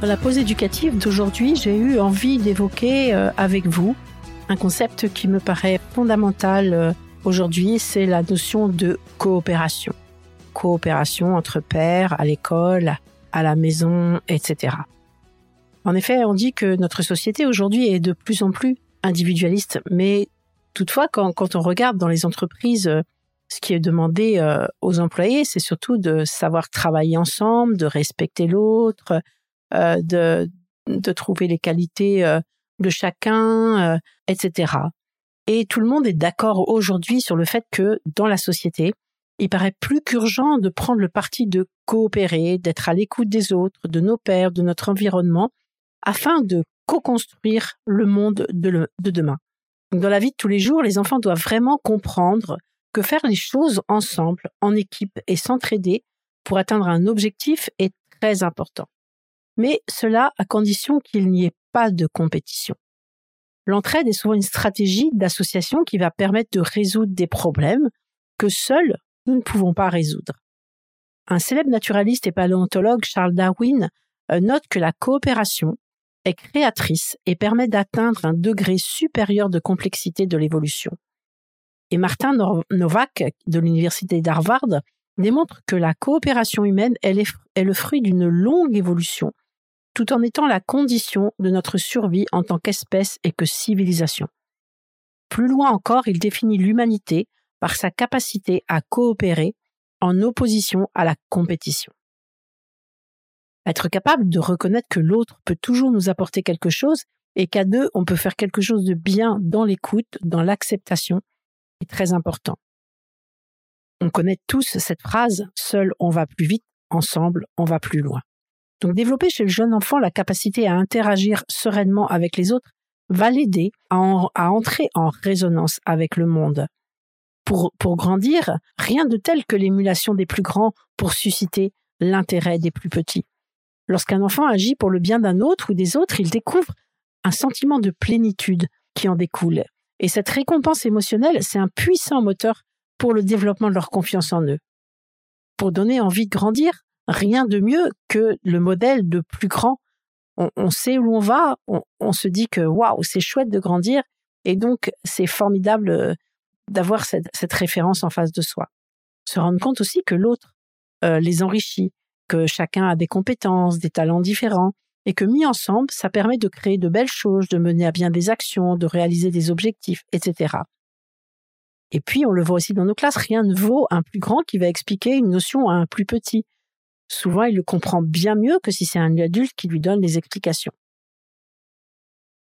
Dans la pause éducative d'aujourd'hui, j'ai eu envie d'évoquer euh, avec vous un concept qui me paraît fondamental euh, aujourd'hui, c'est la notion de coopération. Coopération entre pères, à l'école, à la maison, etc. En effet, on dit que notre société aujourd'hui est de plus en plus individualiste, mais toutefois, quand, quand on regarde dans les entreprises, euh, ce qui est demandé aux employés, c'est surtout de savoir travailler ensemble, de respecter l'autre, euh, de, de trouver les qualités euh, de chacun, euh, etc. Et tout le monde est d'accord aujourd'hui sur le fait que dans la société, il paraît plus qu'urgent de prendre le parti de coopérer, d'être à l'écoute des autres, de nos pères, de notre environnement, afin de co-construire le monde de, de demain. dans la vie de tous les jours, les enfants doivent vraiment comprendre que faire les choses ensemble, en équipe et s'entraider pour atteindre un objectif est très important mais cela à condition qu'il n'y ait pas de compétition. L'entraide est souvent une stratégie d'association qui va permettre de résoudre des problèmes que seuls nous ne pouvons pas résoudre. Un célèbre naturaliste et paléontologue, Charles Darwin, euh, note que la coopération est créatrice et permet d'atteindre un degré supérieur de complexité de l'évolution. Et Martin Novak de l'Université d'Harvard démontre que la coopération humaine est le fruit d'une longue évolution tout en étant la condition de notre survie en tant qu'espèce et que civilisation. Plus loin encore, il définit l'humanité par sa capacité à coopérer en opposition à la compétition. Être capable de reconnaître que l'autre peut toujours nous apporter quelque chose et qu'à deux, on peut faire quelque chose de bien dans l'écoute, dans l'acceptation, est très important. On connaît tous cette phrase, seul on va plus vite, ensemble on va plus loin. Donc développer chez le jeune enfant la capacité à interagir sereinement avec les autres va l'aider à, entrer en résonance avec le monde. Pour, pour grandir, rien de tel que l'émulation des plus grands pour susciter l'intérêt des plus petits. Lorsqu'un enfant agit pour le bien d'un autre ou des autres, il découvre un sentiment de plénitude qui en découle. Et cette récompense émotionnelle, c'est un puissant moteur pour le développement de leur confiance en eux. Pour donner envie de grandir, rien de mieux que le modèle de plus grand. On, sait où on va, on, se dit que waouh, c'est chouette de grandir, et donc c'est formidable euh, d'avoir cette, référence en face de soi. Se rendre compte aussi que l'autre euh, les enrichit, que chacun a des compétences, des talents différents, et que mis ensemble, ça permet de créer de belles choses, de mener à bien des actions, de réaliser des objectifs, etc. Et puis, on le voit aussi dans nos classes, rien ne vaut un plus grand qui va expliquer une notion à un plus petit souvent il le comprend bien mieux que si c'est un adulte qui lui donne les explications.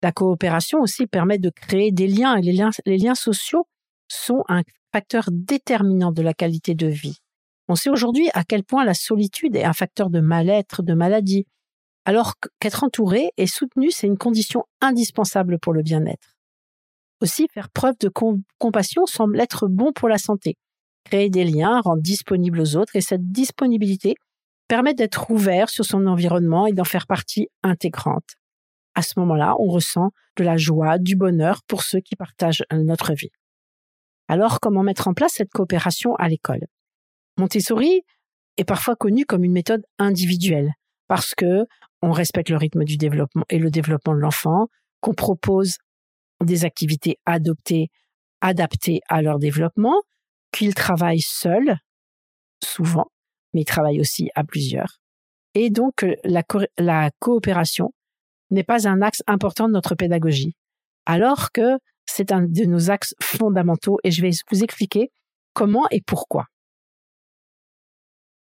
La coopération aussi permet de créer des liens et les liens, sociaux sont un facteur déterminant de la qualité de vie. On sait aujourd'hui à quel point la solitude est un facteur de mal-être, de maladie, alors qu'être entouré et soutenu, c'est une condition indispensable pour le bien-être. Aussi, faire preuve de compassion semble être bon pour la santé. créer des liens, rendre disponible aux autres. Et cette disponibilité permet d'être ouvert sur son environnement et d'en faire partie intégrante. À ce moment-là, on ressent de la joie, du bonheur pour ceux qui partagent notre vie. Alors, comment mettre en place cette coopération à l'école? Montessori est parfois connu comme une méthode individuelle parce que on respecte le rythme du développement et le développement de l'enfant, qu'on propose des activités adoptées, adaptées à leur développement, qu'ils travaillent seuls, souvent, mais ils travaillent aussi à plusieurs. Et donc, la, la coopération n'est pas un axe important de notre pédagogie, alors que c'est un de nos axes fondamentaux et je vais vous expliquer comment et pourquoi.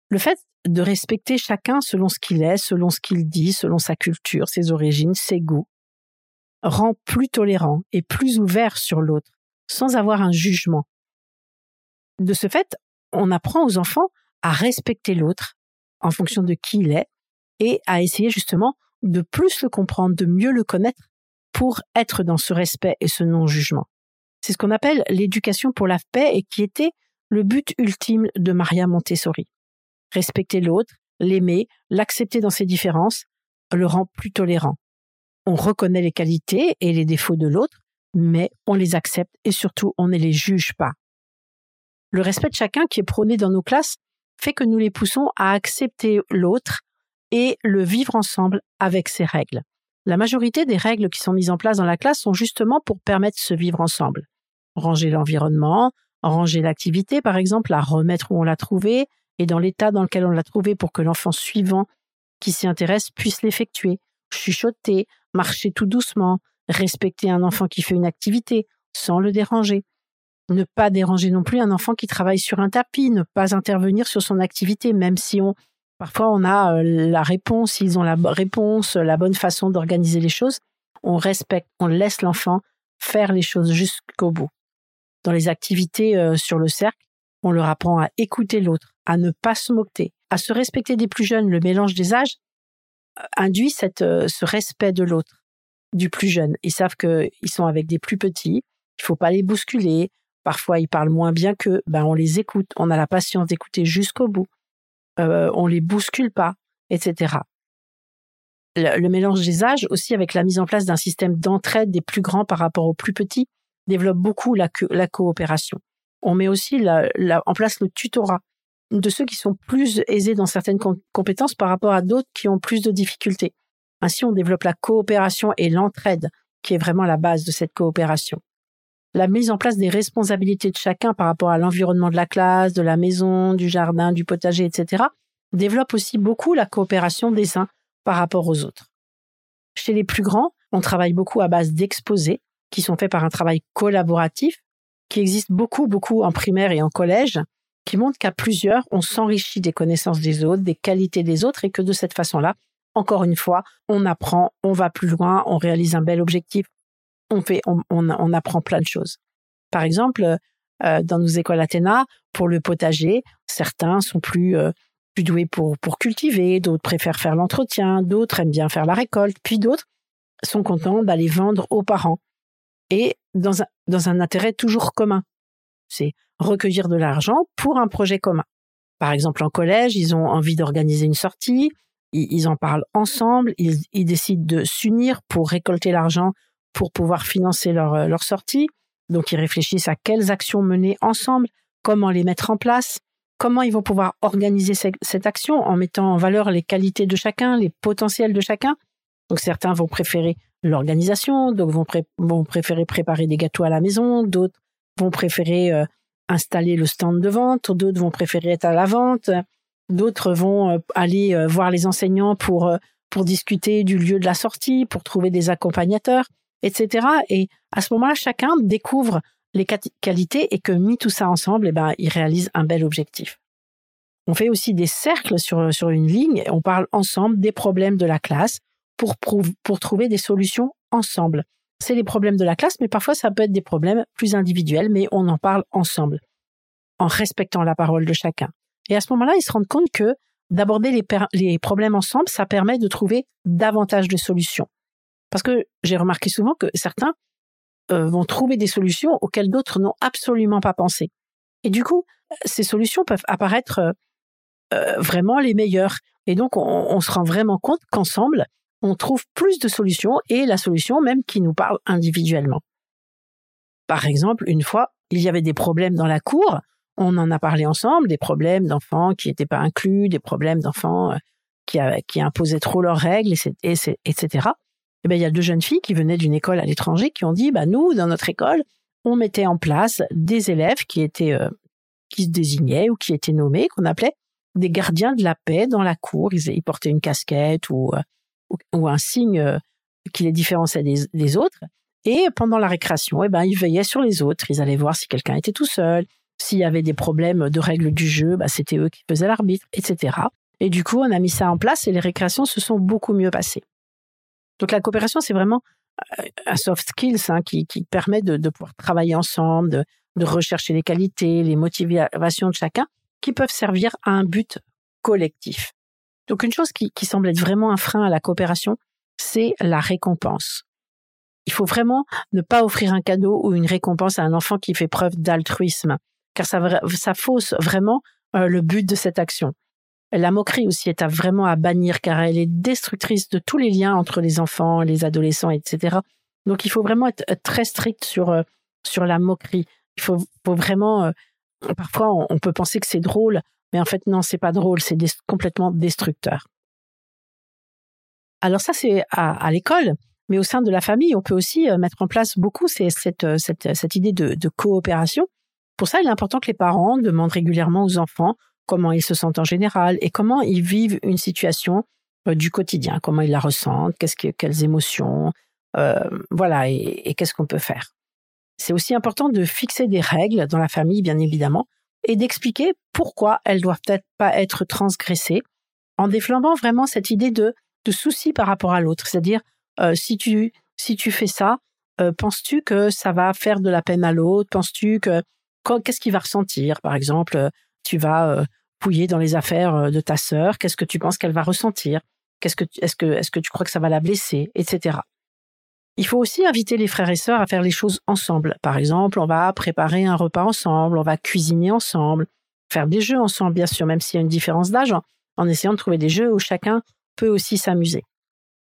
Le fait de respecter chacun selon ce qu'il est, selon ce qu'il dit, selon sa culture, ses origines, ses goûts, rend plus tolérant et plus ouvert sur l'autre, sans avoir un jugement. De ce fait, on apprend aux enfants à respecter l'autre en fonction de qui il est et à essayer justement de plus le comprendre, de mieux le connaître pour être dans ce respect et ce non-jugement. C'est ce qu'on appelle l'éducation pour la paix et qui était le but ultime de Maria Montessori. Respecter l'autre, l'aimer, l'accepter dans ses différences, le rend plus tolérant. On reconnaît les qualités et les défauts de l'autre, mais on les accepte et surtout on ne les juge pas. Le respect de chacun qui est prôné dans nos classes fait que nous les poussons à accepter l'autre et le vivre ensemble avec ses règles. La majorité des règles qui sont mises en place dans la classe sont justement pour permettre ce vivre ensemble. Ranger l'environnement, ranger l'activité, par exemple, la remettre où on l'a trouvée, et dans l'état dans lequel on l'a trouvé pour que l'enfant suivant qui s'y intéresse puisse l'effectuer, chuchoter, marcher tout doucement, respecter un enfant qui fait une activité sans le déranger. Ne pas déranger non plus un enfant qui travaille sur un tapis, ne pas intervenir sur son activité, même si on, parfois on a euh, la réponse, ils ont la réponse, la bonne façon d'organiser les choses. On respecte, on laisse l'enfant faire les choses jusqu'au bout. Dans les activités euh, sur le cercle, on leur apprend à écouter l'autre, à ne pas se moquer, à se respecter des plus jeunes. Le mélange des âges euh, induit cette, ce respect de l'autre, du plus jeune. Ils savent qu'ils sont avec des plus petits, il faut pas les bousculer. Parfois, ils parlent moins bien qu'eux. Ben, on les écoute. On a la patience d'écouter jusqu'au bout. Euh, on les bouscule pas, etc. Le, mélange des âges, aussi avec la mise en place d'un système d'entraide des plus grands par rapport aux plus petits, développe beaucoup la, coopération. On met aussi en place le tutorat de ceux qui sont plus aisés dans certaines compétences par rapport à d'autres qui ont plus de difficultés. Ainsi, on développe la coopération et l'entraide, qui est vraiment la base de cette coopération. La mise en place des responsabilités de chacun par rapport à l'environnement de la classe, de la maison, du jardin, du potager, etc., développe aussi beaucoup la coopération des uns par rapport aux autres. Chez les plus grands, on travaille beaucoup à base d'exposés, qui sont faits par un travail collaboratif, qui existe beaucoup, beaucoup en primaire et en collège, qui montre qu'à plusieurs, on s'enrichit des connaissances des autres, des qualités des autres, et que de cette façon-là, encore une fois, on apprend, on va plus loin, on réalise un bel objectif, on fait, on, apprend plein de choses. Par exemple, euh, dans nos écoles Athéna, pour le potager, certains sont plus euh, plus doués pour pour cultiver, d'autres préfèrent faire l'entretien, d'autres aiment bien faire la récolte, puis d'autres sont contents d'aller vendre aux parents. Et dans un, dans un intérêt toujours commun c'est recueillir de l'argent pour un projet commun. Par exemple, en collège, ils ont envie d'organiser une sortie, ils, en parlent ensemble, ils, décident de s'unir pour récolter l'argent pour pouvoir financer leur, euh, leur sortie. Donc, ils réfléchissent à quelles actions mener ensemble, comment les mettre en place, comment ils vont pouvoir organiser cette action en mettant en valeur les qualités de chacun, les potentiels de chacun. Donc, certains vont préférer l'organisation, d'autres vont, préférer préparer des gâteaux à la maison, d'autres vont préférer euh, installer le stand de vente, d'autres vont préférer être à la vente, d'autres vont euh, aller voir les enseignants pour discuter du lieu de la sortie, pour trouver des accompagnateurs, etc. Et à ce moment-là, chacun découvre les qualités et que mis tout ça ensemble, eh ben, il réalise un bel objectif. On fait aussi des cercles sur, sur une ligne et on parle ensemble des problèmes de la classe pour, pour trouver des solutions ensemble c'est les problèmes de la classe, mais parfois ça peut être des problèmes plus individuels, mais on en parle ensemble, en respectant la parole de chacun. Et à ce moment-là, ils se rendent compte que d'aborder les, problèmes ensemble, ça permet de trouver davantage de solutions. Parce que j'ai remarqué souvent que certains euh, vont trouver des solutions auxquelles d'autres n'ont absolument pas pensé. Et du coup, ces solutions peuvent apparaître euh, vraiment les meilleures. Et donc, on, se rend vraiment compte qu'ensemble, on trouve plus de solutions et la solution même qui nous parle individuellement. Par exemple, une fois, il y avait des problèmes dans la cour, on en a parlé ensemble, des problèmes d'enfants qui n'étaient pas inclus, des problèmes d'enfants qui, qui imposaient trop leurs règles, etc. Et bien, il y a deux jeunes filles qui venaient d'une école à l'étranger qui ont dit, bah, nous, dans notre école, on mettait en place des élèves qui étaient, euh, qui se désignaient ou qui étaient nommés, qu'on appelait des gardiens de la paix dans la cour. Ils, portaient une casquette ou, euh, ou, un signe euh, qui les différenciait des, autres. Et pendant la récréation, eh ben, ils veillaient sur les autres. Ils allaient voir si quelqu'un était tout seul. S'il y avait des problèmes de règles du jeu, bah, c'était eux qui faisaient l'arbitre, etc. Et du coup, on a mis ça en place et les récréations se sont beaucoup mieux passées. Donc la coopération, c'est vraiment euh, un soft skills hein, qui, permet de, pouvoir travailler ensemble, de, rechercher les qualités, les motivations de chacun, qui peuvent servir à un but collectif. Donc une chose qui, semble être vraiment un frein à la coopération, c'est la récompense. Il faut vraiment ne pas offrir un cadeau ou une récompense à un enfant qui fait preuve d'altruisme, car ça, fausse vraiment euh, le but de cette action. La moquerie aussi est à vraiment à bannir car elle est destructrice de tous les liens entre les enfants, les adolescents, etc. Donc il faut vraiment être très strict sur euh, sur la moquerie. Il faut, vraiment. Euh, parfois on, peut penser que c'est drôle, mais en fait non, c'est pas drôle, c'est complètement destructeur. Alors ça c'est à, l'école, mais au sein de la famille, on peut aussi euh, mettre en place beaucoup cette, cette, cette idée de, de coopération. Pour ça, il est important que les parents demandent régulièrement aux enfants comment ils se sentent en général et comment ils vivent une situation euh, du quotidien, comment ils la ressentent, qu'est-ce que, quelles émotions, euh, voilà, et, qu'est-ce qu'on peut faire. C'est aussi important de fixer des règles dans la famille, bien évidemment, et d'expliquer pourquoi elles doivent peut-être pas être transgressées, en déflambant vraiment cette idée de, de souci par rapport à l'autre. C'est-à-dire, euh, si tu si tu fais ça, penses-tu que ça va faire de la peine à l'autre? Penses-tu que qu'est-ce qu'il va ressentir? Par exemple, tu vas euh, fouiller dans les affaires euh, de ta sœur, qu'est-ce que tu penses qu'elle va ressentir? Qu'est-ce que est-ce que est-ce que tu crois que ça va la blesser, etc. Il faut aussi inviter les frères et sœurs à faire les choses ensemble. Par exemple, on va préparer un repas ensemble, on va cuisiner ensemble, faire des jeux ensemble, bien sûr, même s'il y a une différence d'âge, en essayant de trouver des jeux où chacun peut aussi s'amuser.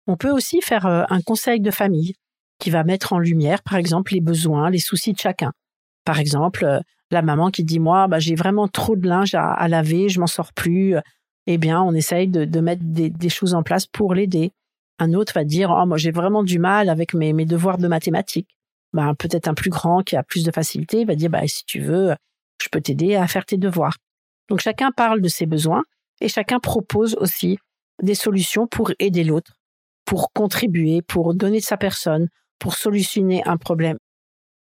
On peut aussi faire euh, un conseil de famille qui va mettre en lumière, par exemple, les besoins, les soucis de chacun. Par exemple, la maman qui dit moi bah, j'ai vraiment trop de linge à, laver, je m'en sors plus. Eh bien, on essaye de, mettre des, choses en place pour l'aider. Un autre va dire oh moi j'ai vraiment du mal avec mes, mes devoirs de mathématiques. Bah, peut-être un plus grand qui a plus de facilité va dire bah si tu veux je peux t'aider à faire tes devoirs. Donc chacun parle de ses besoins et chacun propose aussi des solutions pour aider l'autre, pour contribuer, pour donner de sa personne, pour solutionner un problème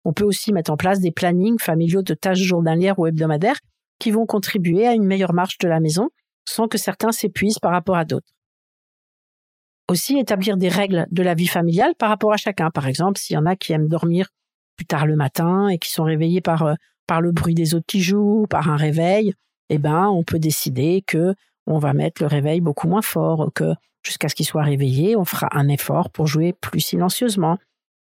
on peut aussi mettre en place des plannings familiaux de tâches journalières ou hebdomadaires qui vont contribuer à une meilleure marche de la maison sans que certains s'épuisent par rapport à d'autres. Aussi établir des règles de la vie familiale par rapport à chacun. Par exemple, s'il y en a qui aiment dormir plus tard le matin et qui sont réveillés par, euh, par le bruit des autres qui jouent, par un réveil, eh ben, on peut décider que on va mettre le réveil beaucoup moins fort, que jusqu'à ce qu'il soit réveillé, on fera un effort pour jouer plus silencieusement.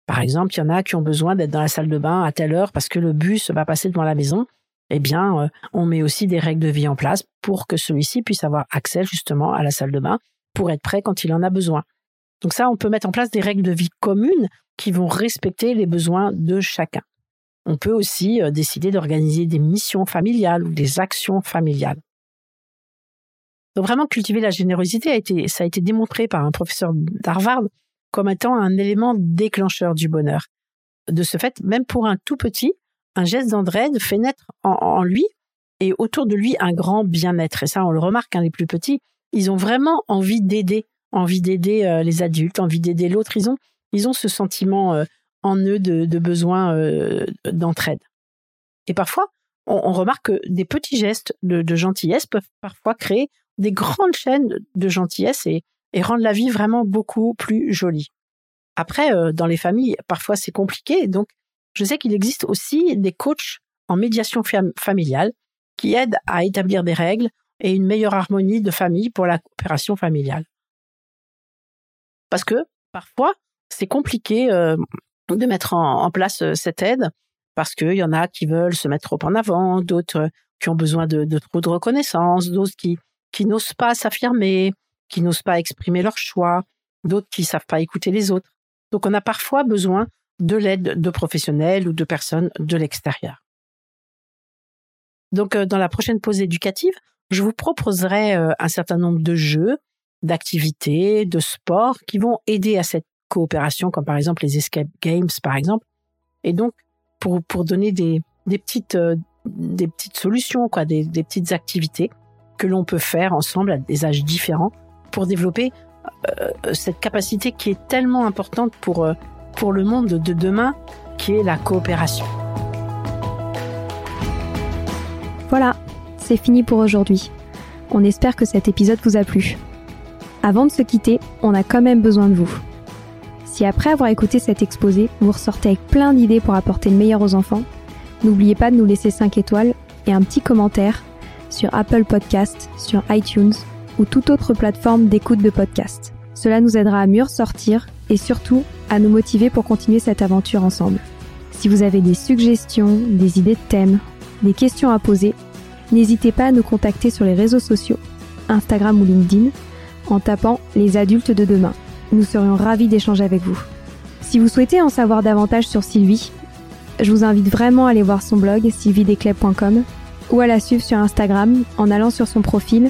Par exemple, il y en a qui ont besoin d'être dans la salle de bain à telle heure parce que le bus va passer devant la maison. Eh bien, euh, on met aussi des règles de vie en place pour que celui-ci puisse avoir accès justement à la salle de bain pour être prêt quand il en a besoin. Donc ça, on peut mettre en place des règles de vie communes qui vont respecter les besoins de chacun. On peut aussi euh, décider d'organiser des missions familiales ou des actions familiales. Donc vraiment cultiver la générosité a été, ça a été démontré par un professeur d'Harvard comme étant un élément déclencheur du bonheur. De ce fait, même pour un tout petit, un geste d'entraide fait naître en, lui et autour de lui un grand bien-être. Et ça, on le remarque, hein, les plus petits, ils ont vraiment envie d'aider, envie d'aider euh, les adultes, envie d'aider l'autre. Ils ont, ils ont ce sentiment euh, en eux de, besoin euh, d'entraide. Et parfois, on, remarque que des petits gestes de, de, gentillesse peuvent parfois créer des grandes chaînes de gentillesse et, et rendre la vie vraiment beaucoup plus jolie. Après, euh, dans les familles, parfois c'est compliqué, donc je sais qu'il existe aussi des coachs en médiation familiale qui aident à établir des règles et une meilleure harmonie de famille pour la coopération familiale. Parce que parfois, c'est compliqué euh, de mettre en, place euh, cette aide parce qu'il y en a qui veulent se mettre trop en avant, d'autres qui ont besoin de, de trop de reconnaissance, d'autres qui, qui n'osent pas s'affirmer, qui n'osent pas exprimer leur choix, d'autres qui savent pas écouter les autres. Donc on a parfois besoin de l'aide de professionnels ou de personnes de l'extérieur. Donc euh, dans la prochaine pause éducative, je vous proposerai euh, un certain nombre de jeux, d'activités, de sports qui vont aider à cette coopération, comme par exemple les escape games par exemple. Et donc pour, pour donner des, des petites euh, des petites solutions, quoi, des, des petites activités que l'on peut faire ensemble à des âges différents pour développer euh, cette capacité qui est tellement importante pour, euh, pour le monde de demain, qui est la coopération. Voilà, c'est fini pour aujourd'hui. On espère que cet épisode vous a plu. Avant de se quitter, on a quand même besoin de vous. Si après avoir écouté cet exposé, vous ressortez avec plein d'idées pour apporter le meilleur aux enfants, n'oubliez pas de nous laisser 5 étoiles et un petit commentaire sur Apple Podcast, sur iTunes ou toute autre plateforme d'écoute de podcast. Cela nous aidera à mieux ressortir et surtout à nous motiver pour continuer cette aventure ensemble. Si vous avez des suggestions, des idées de thèmes, des questions à poser, n'hésitez pas à nous contacter sur les réseaux sociaux, Instagram ou LinkedIn, en tapant les adultes de demain. Nous serions ravis d'échanger avec vous. Si vous souhaitez en savoir davantage sur Sylvie, je vous invite vraiment à aller voir son blog sylvidescleb.com ou à la suivre sur Instagram en allant sur son profil